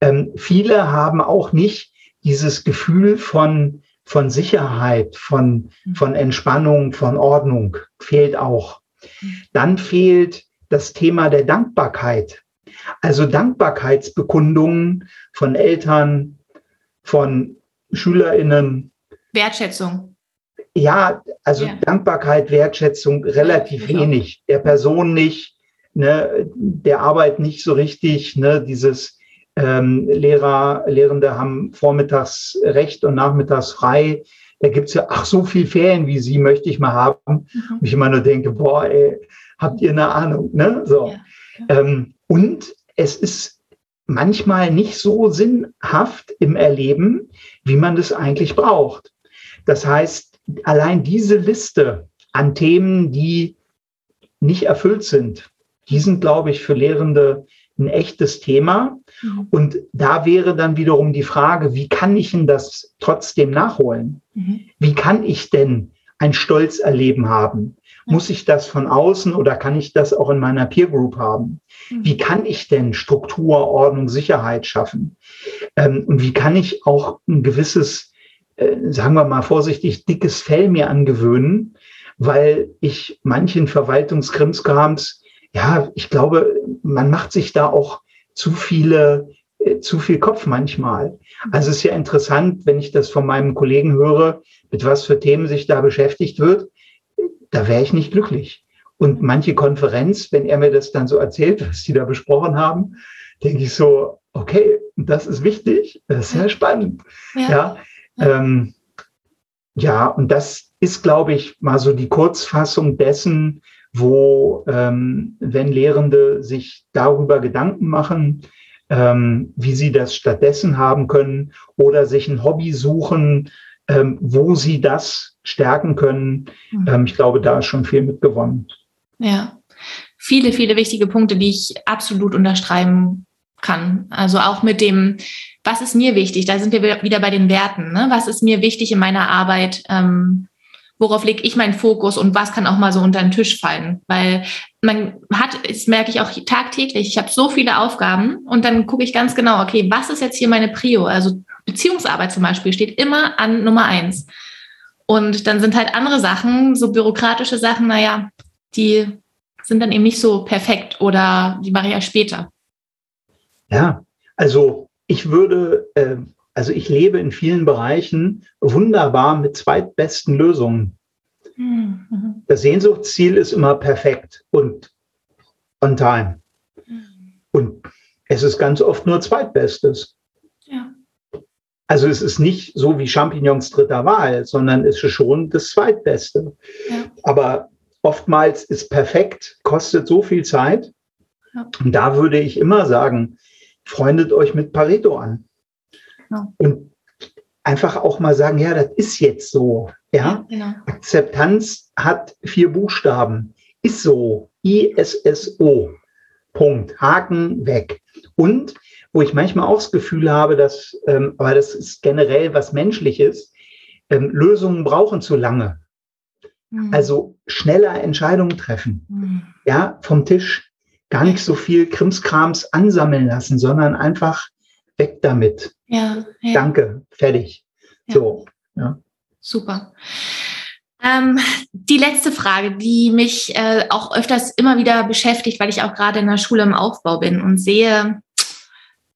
Ähm, viele haben auch nicht dieses Gefühl von, von Sicherheit, von, mhm. von Entspannung, von Ordnung, fehlt auch. Mhm. Dann fehlt das Thema der Dankbarkeit. Also Dankbarkeitsbekundungen von Eltern, von SchülerInnen. Wertschätzung. Ja, also ja. Dankbarkeit, Wertschätzung relativ ja, wenig. Der Person nicht, ne, der Arbeit nicht so richtig, ne, dieses ähm, Lehrer, Lehrende haben vormittags Recht und nachmittags frei. Da gibt's ja, ach, so viel Ferien wie Sie möchte ich mal haben. Mhm. Und ich immer nur denke, boah, ey, habt ihr eine Ahnung? Ne? So. Ja. Ähm, und es ist manchmal nicht so sinnhaft im Erleben, wie man das eigentlich braucht. Das heißt, allein diese Liste an Themen, die nicht erfüllt sind, die sind, glaube ich, für Lehrende ein echtes Thema. Mhm. Und da wäre dann wiederum die Frage, wie kann ich denn das trotzdem nachholen? Mhm. Wie kann ich denn ein Stolzerleben haben? Muss ich das von außen oder kann ich das auch in meiner Peer Group haben? Mhm. Wie kann ich denn Struktur, Ordnung, Sicherheit schaffen? Ähm, und wie kann ich auch ein gewisses, äh, sagen wir mal vorsichtig, dickes Fell mir angewöhnen, weil ich manchen Verwaltungskrimskrams, ja, ich glaube, man macht sich da auch zu viele äh, zu viel Kopf manchmal. Also es ist ja interessant, wenn ich das von meinem Kollegen höre, mit was für Themen sich da beschäftigt wird da wäre ich nicht glücklich. Und manche Konferenz, wenn er mir das dann so erzählt, (laughs) was sie da besprochen haben, denke ich so, okay, das ist wichtig, das ist sehr spannend. Ja, ja, ähm, ja und das ist, glaube ich, mal so die Kurzfassung dessen, wo, ähm, wenn Lehrende sich darüber Gedanken machen, ähm, wie sie das stattdessen haben können oder sich ein Hobby suchen, ähm, wo sie das stärken können. Mhm. Ähm, ich glaube, da ist schon viel mitgewonnen. Ja, viele, viele wichtige Punkte, die ich absolut unterschreiben kann. Also auch mit dem, was ist mir wichtig? Da sind wir wieder bei den Werten. Ne? Was ist mir wichtig in meiner Arbeit? Ähm, worauf lege ich meinen Fokus und was kann auch mal so unter den Tisch fallen? Weil man hat, das merke ich auch tagtäglich, ich habe so viele Aufgaben und dann gucke ich ganz genau, okay, was ist jetzt hier meine Prio? Also Beziehungsarbeit zum Beispiel steht immer an Nummer eins. Und dann sind halt andere Sachen, so bürokratische Sachen, naja, die sind dann eben nicht so perfekt oder die mache ich ja später. Ja, also ich würde, äh, also ich lebe in vielen Bereichen wunderbar mit zweitbesten Lösungen. Mhm. Das Sehnsuchtsziel ist immer perfekt und on time. Mhm. Und es ist ganz oft nur zweitbestes. Ja. Also es ist nicht so wie Champignons dritter Wahl, sondern es ist schon das zweitbeste. Ja. Aber oftmals ist perfekt, kostet so viel Zeit. Ja. Und da würde ich immer sagen, freundet euch mit Pareto an. Ja. Und einfach auch mal sagen, ja, das ist jetzt so. Ja, genau. Akzeptanz hat vier Buchstaben. Ist so. I-S-S-O. Punkt. Haken weg. Und wo ich manchmal auch das Gefühl habe, dass, ähm, aber das ist generell was Menschliches, ähm, Lösungen brauchen zu lange. Mhm. Also schneller Entscheidungen treffen. Mhm. Ja, vom Tisch. Gar nicht so viel Krimskrams ansammeln lassen, sondern einfach weg damit. Ja, ja. Danke, fertig. Ja. So, ja. Super. Ähm, die letzte Frage, die mich äh, auch öfters immer wieder beschäftigt, weil ich auch gerade in der Schule im Aufbau bin und sehe,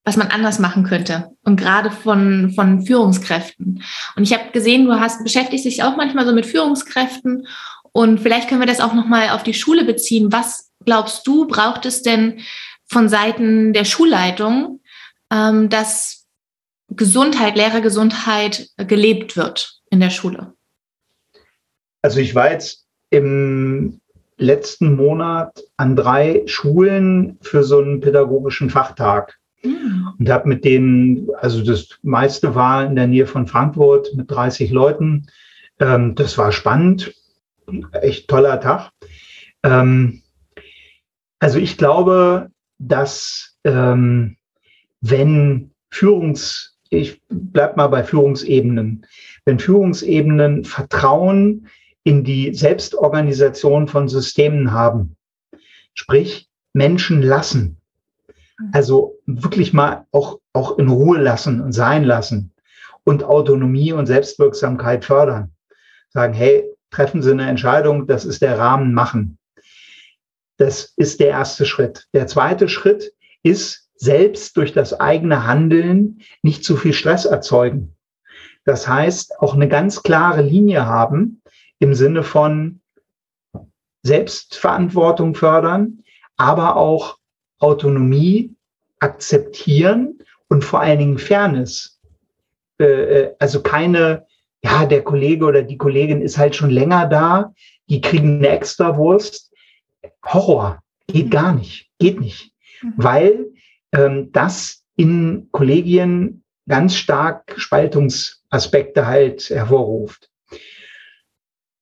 was man anders machen könnte und gerade von, von Führungskräften. Und ich habe gesehen, du hast beschäftigst dich auch manchmal so mit Führungskräften und vielleicht können wir das auch nochmal auf die Schule beziehen. Was glaubst du, braucht es denn von Seiten der Schulleitung, ähm, dass Gesundheit, Lehrergesundheit gelebt wird in der Schule? Also ich war jetzt im letzten Monat an drei Schulen für so einen pädagogischen Fachtag mhm. und habe mit denen, also das meiste war in der Nähe von Frankfurt mit 30 Leuten. Ähm, das war spannend, echt toller Tag. Ähm, also ich glaube, dass ähm, wenn Führungs, ich bleib mal bei Führungsebenen, wenn Führungsebenen Vertrauen in die Selbstorganisation von Systemen haben. Sprich, Menschen lassen. Mhm. Also wirklich mal auch, auch in Ruhe lassen und sein lassen und Autonomie und Selbstwirksamkeit fördern. Sagen, hey, treffen Sie eine Entscheidung, das ist der Rahmen, machen. Das ist der erste Schritt. Der zweite Schritt ist, selbst durch das eigene Handeln nicht zu viel Stress erzeugen. Das heißt, auch eine ganz klare Linie haben, im Sinne von Selbstverantwortung fördern, aber auch Autonomie akzeptieren und vor allen Dingen Fairness. Äh, äh, also keine, ja, der Kollege oder die Kollegin ist halt schon länger da, die kriegen eine Extrawurst. Horror, geht mhm. gar nicht, geht nicht, mhm. weil ähm, das in Kollegien ganz stark Spaltungsaspekte halt hervorruft.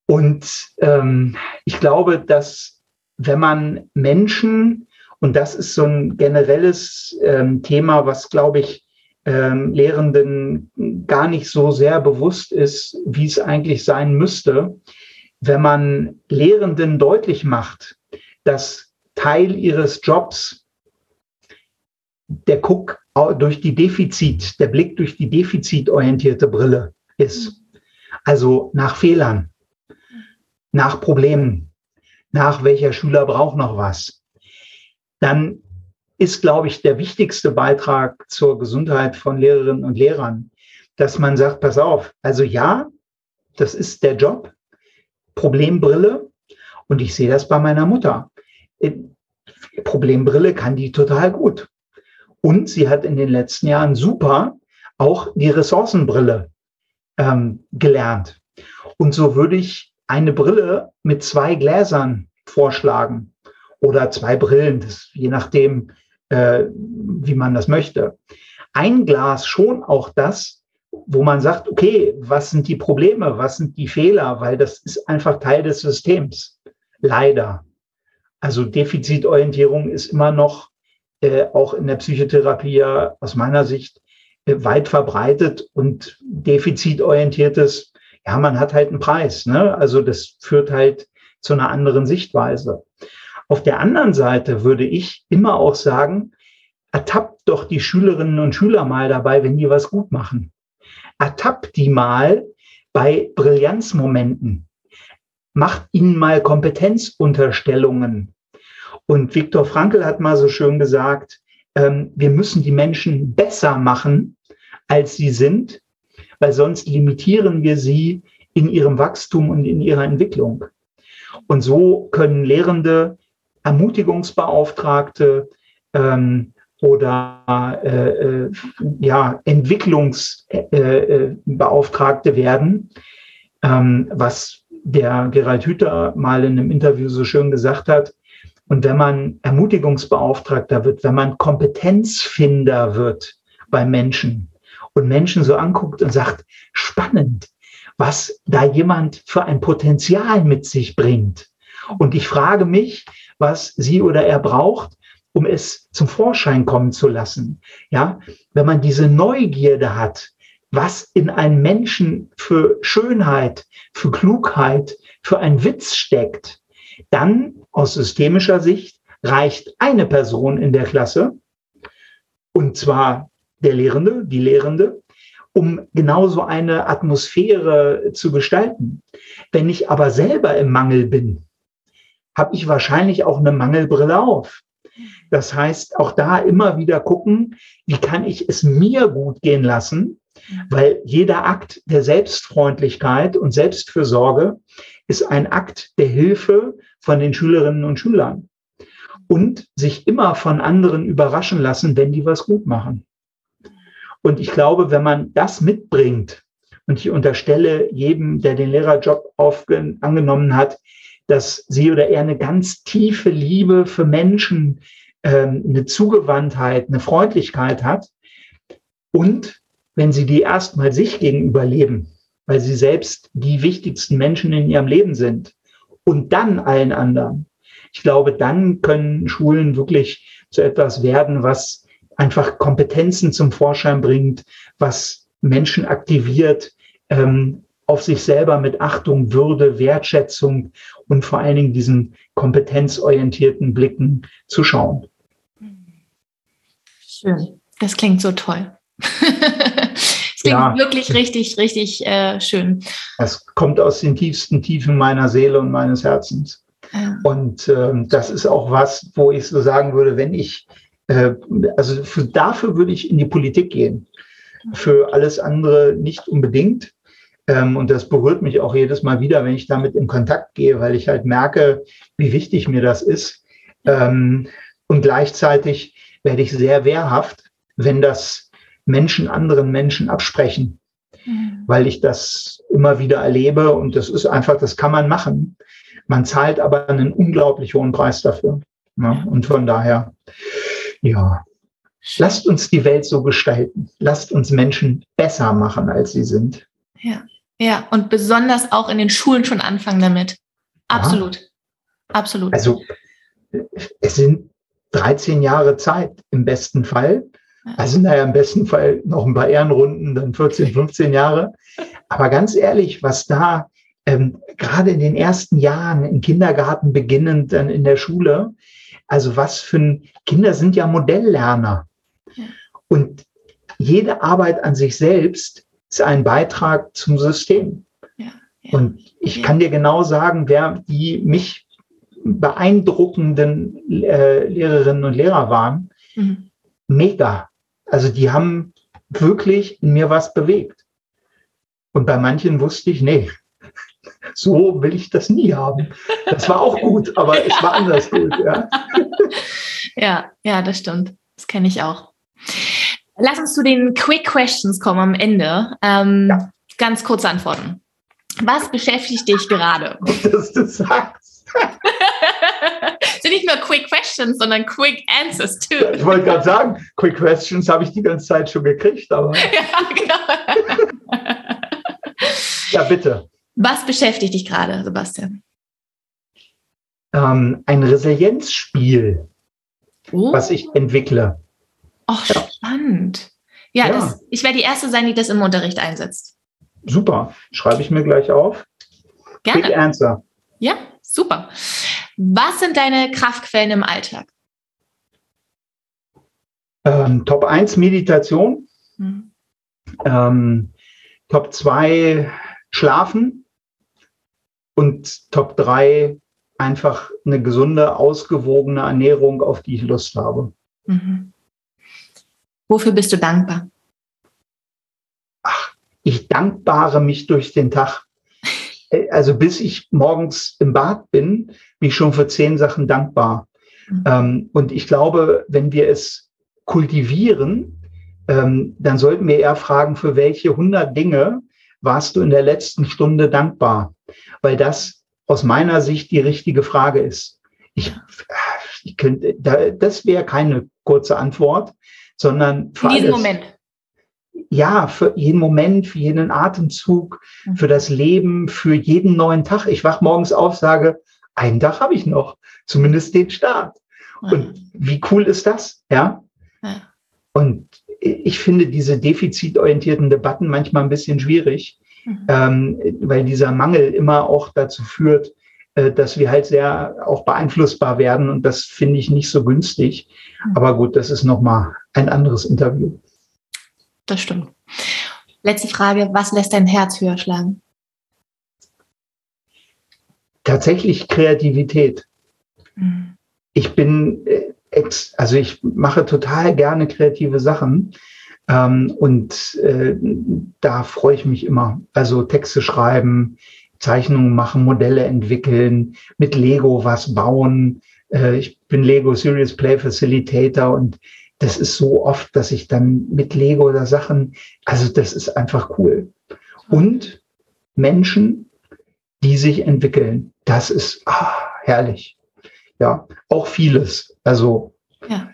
Und ähm, ich glaube, dass wenn man Menschen, und das ist so ein generelles ähm, Thema, was, glaube ich, ähm, Lehrenden gar nicht so sehr bewusst ist, wie es eigentlich sein müsste, wenn man Lehrenden deutlich macht, dass Teil ihres Jobs der Guck durch die Defizit, der Blick durch die defizitorientierte Brille ist. Also nach Fehlern, nach Problemen, nach welcher Schüler braucht noch was, dann ist, glaube ich, der wichtigste Beitrag zur Gesundheit von Lehrerinnen und Lehrern, dass man sagt, pass auf, also ja, das ist der Job, Problembrille, und ich sehe das bei meiner Mutter. Äh, Problembrille kann die total gut. Und sie hat in den letzten Jahren super auch die Ressourcenbrille ähm, gelernt. Und so würde ich eine Brille mit zwei Gläsern vorschlagen oder zwei Brillen, das, je nachdem, äh, wie man das möchte. Ein Glas schon auch das, wo man sagt, okay, was sind die Probleme, was sind die Fehler, weil das ist einfach Teil des Systems. Leider. Also Defizitorientierung ist immer noch äh, auch in der Psychotherapie aus meiner Sicht äh, weit verbreitet und defizitorientiertes ja, man hat halt einen Preis. Ne? Also das führt halt zu einer anderen Sichtweise. Auf der anderen Seite würde ich immer auch sagen, ertappt doch die Schülerinnen und Schüler mal dabei, wenn die was gut machen. Ertappt die mal bei Brillanzmomenten. Macht ihnen mal Kompetenzunterstellungen. Und Viktor Frankl hat mal so schön gesagt, ähm, wir müssen die Menschen besser machen, als sie sind, weil sonst limitieren wir sie in ihrem Wachstum und in ihrer Entwicklung. Und so können Lehrende, Ermutigungsbeauftragte ähm, oder äh, äh, ja, Entwicklungsbeauftragte äh, äh werden, ähm, was der Gerald Hüther mal in einem Interview so schön gesagt hat. Und wenn man Ermutigungsbeauftragter wird, wenn man Kompetenzfinder wird bei Menschen und Menschen so anguckt und sagt, spannend, was da jemand für ein Potenzial mit sich bringt. Und ich frage mich, was sie oder er braucht, um es zum Vorschein kommen zu lassen. Ja, wenn man diese Neugierde hat, was in einem Menschen für Schönheit, für Klugheit, für einen Witz steckt, dann aus systemischer Sicht reicht eine Person in der Klasse, und zwar der Lehrende, die Lehrende, um genauso eine Atmosphäre zu gestalten. Wenn ich aber selber im Mangel bin, habe ich wahrscheinlich auch eine Mangelbrille auf. Das heißt, auch da immer wieder gucken, wie kann ich es mir gut gehen lassen, weil jeder Akt der Selbstfreundlichkeit und Selbstfürsorge ist ein Akt der Hilfe von den Schülerinnen und Schülern. Und sich immer von anderen überraschen lassen, wenn die was gut machen. Und ich glaube, wenn man das mitbringt, und ich unterstelle jedem, der den Lehrerjob angenommen hat, dass sie oder er eine ganz tiefe Liebe für Menschen, ähm, eine Zugewandtheit, eine Freundlichkeit hat. Und wenn sie die erstmal sich gegenüber leben, weil sie selbst die wichtigsten Menschen in ihrem Leben sind und dann allen anderen. Ich glaube, dann können Schulen wirklich zu etwas werden, was einfach Kompetenzen zum Vorschein bringt, was Menschen aktiviert, ähm, auf sich selber mit Achtung, Würde, Wertschätzung und vor allen Dingen diesen kompetenzorientierten Blicken zu schauen. Schön. Das klingt so toll. (laughs) Es klingt ja. wirklich richtig, richtig äh, schön. Es kommt aus den tiefsten Tiefen meiner Seele und meines Herzens. Ja. Und ähm, das ist auch was, wo ich so sagen würde, wenn ich, äh, also für, dafür würde ich in die Politik gehen. Für alles andere nicht unbedingt. Ähm, und das berührt mich auch jedes Mal wieder, wenn ich damit in Kontakt gehe, weil ich halt merke, wie wichtig mir das ist. Ähm, und gleichzeitig werde ich sehr wehrhaft, wenn das Menschen anderen Menschen absprechen, mhm. weil ich das immer wieder erlebe und das ist einfach, das kann man machen. Man zahlt aber einen unglaublich hohen Preis dafür. Ne? Und von daher, ja, lasst uns die Welt so gestalten. Lasst uns Menschen besser machen, als sie sind. Ja, ja, und besonders auch in den Schulen schon anfangen damit. Absolut. Ja. Absolut. Also, es sind 13 Jahre Zeit im besten Fall. Also naja, im besten Fall noch ein paar Ehrenrunden, dann 14, 15 Jahre. Aber ganz ehrlich, was da ähm, gerade in den ersten Jahren im Kindergarten beginnend, dann in der Schule, also was für ein, Kinder sind ja Modelllerner. Und jede Arbeit an sich selbst ist ein Beitrag zum System. Ja, ja, und ich kann dir genau sagen, wer die mich beeindruckenden äh, Lehrerinnen und Lehrer waren. Mhm. Mega. Also die haben wirklich in mir was bewegt. Und bei manchen wusste ich, nee, (laughs) so will ich das nie haben. Das war auch gut, aber es war anders gut. Ja. (laughs) ja, ja, das stimmt. Das kenne ich auch. Lass uns zu den Quick Questions kommen am Ende. Ähm, ja. Ganz kurze Antworten. Was beschäftigt dich gerade? Dass du sagst. (laughs) sind nicht nur Quick Questions, sondern Quick Answers too. ich wollte gerade sagen, Quick Questions habe ich die ganze Zeit schon gekriegt, aber. (laughs) ja, genau. (laughs) ja, bitte. Was beschäftigt dich gerade, Sebastian? Ähm, ein Resilienzspiel, oh. was ich entwickle. Ach, spannend. Ja, ja. Das, ich werde die Erste sein, die das im Unterricht einsetzt. Super. Schreibe ich mir gleich auf. Gerne. Quick Answer. Ja, super. Was sind deine Kraftquellen im Alltag? Ähm, Top 1 Meditation. Mhm. Ähm, Top 2 Schlafen. Und Top 3 einfach eine gesunde, ausgewogene Ernährung, auf die ich Lust habe. Mhm. Wofür bist du dankbar? Ach, ich dankbare mich durch den Tag. Äh, also bis ich morgens im Bad bin, bin ich schon für zehn Sachen dankbar. Mhm. Ähm, und ich glaube, wenn wir es kultivieren, ähm, dann sollten wir eher fragen, für welche 100 Dinge warst du in der letzten Stunde dankbar? Weil das aus meiner Sicht die richtige Frage ist. Ich, ich könnte, das wäre keine kurze Antwort, sondern für diesen Moment. Ja, für jeden Moment, für jeden Atemzug, mhm. für das Leben, für jeden neuen Tag. Ich wach morgens auf, sage, einen Tag habe ich noch, zumindest den Start. Und wie cool ist das? Ja. ja. Und ich finde diese defizitorientierten Debatten manchmal ein bisschen schwierig, mhm. ähm, weil dieser Mangel immer auch dazu führt, äh, dass wir halt sehr auch beeinflussbar werden und das finde ich nicht so günstig. Mhm. Aber gut, das ist nochmal ein anderes Interview. Das stimmt. Letzte Frage, was lässt dein Herz höher schlagen? Tatsächlich Kreativität. Mhm. Ich bin äh, also ich mache total gerne kreative Sachen. Ähm, und äh, da freue ich mich immer. Also Texte schreiben, Zeichnungen machen, Modelle entwickeln, mit Lego was bauen. Äh, ich bin Lego Serious Play Facilitator und das ist so oft, dass ich dann mit Lego oder Sachen, also das ist einfach cool. Und Menschen, die sich entwickeln, das ist ah, herrlich. Ja, auch vieles. Also ja.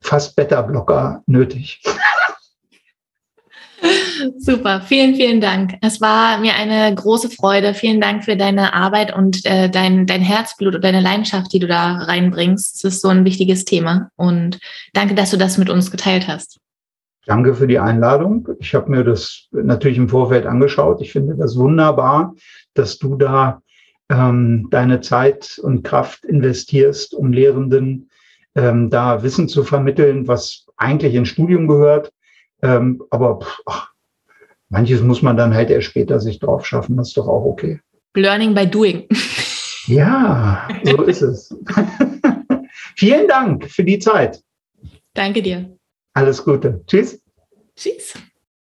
fast Beta-Blocker nötig. (laughs) Super, vielen, vielen Dank. Es war mir eine große Freude. Vielen Dank für deine Arbeit und äh, dein, dein Herzblut und deine Leidenschaft, die du da reinbringst. Es ist so ein wichtiges Thema. Und danke, dass du das mit uns geteilt hast. Danke für die Einladung. Ich habe mir das natürlich im Vorfeld angeschaut. Ich finde das wunderbar, dass du da ähm, deine Zeit und Kraft investierst, um Lehrenden ähm, da Wissen zu vermitteln, was eigentlich ins Studium gehört. Ähm, aber ach, manches muss man dann halt erst später sich drauf schaffen. Das ist doch auch okay. Learning by doing. (laughs) Ja, so ist es. (laughs) Vielen Dank für die Zeit. Danke dir. Alles Gute. Tschüss. Tschüss.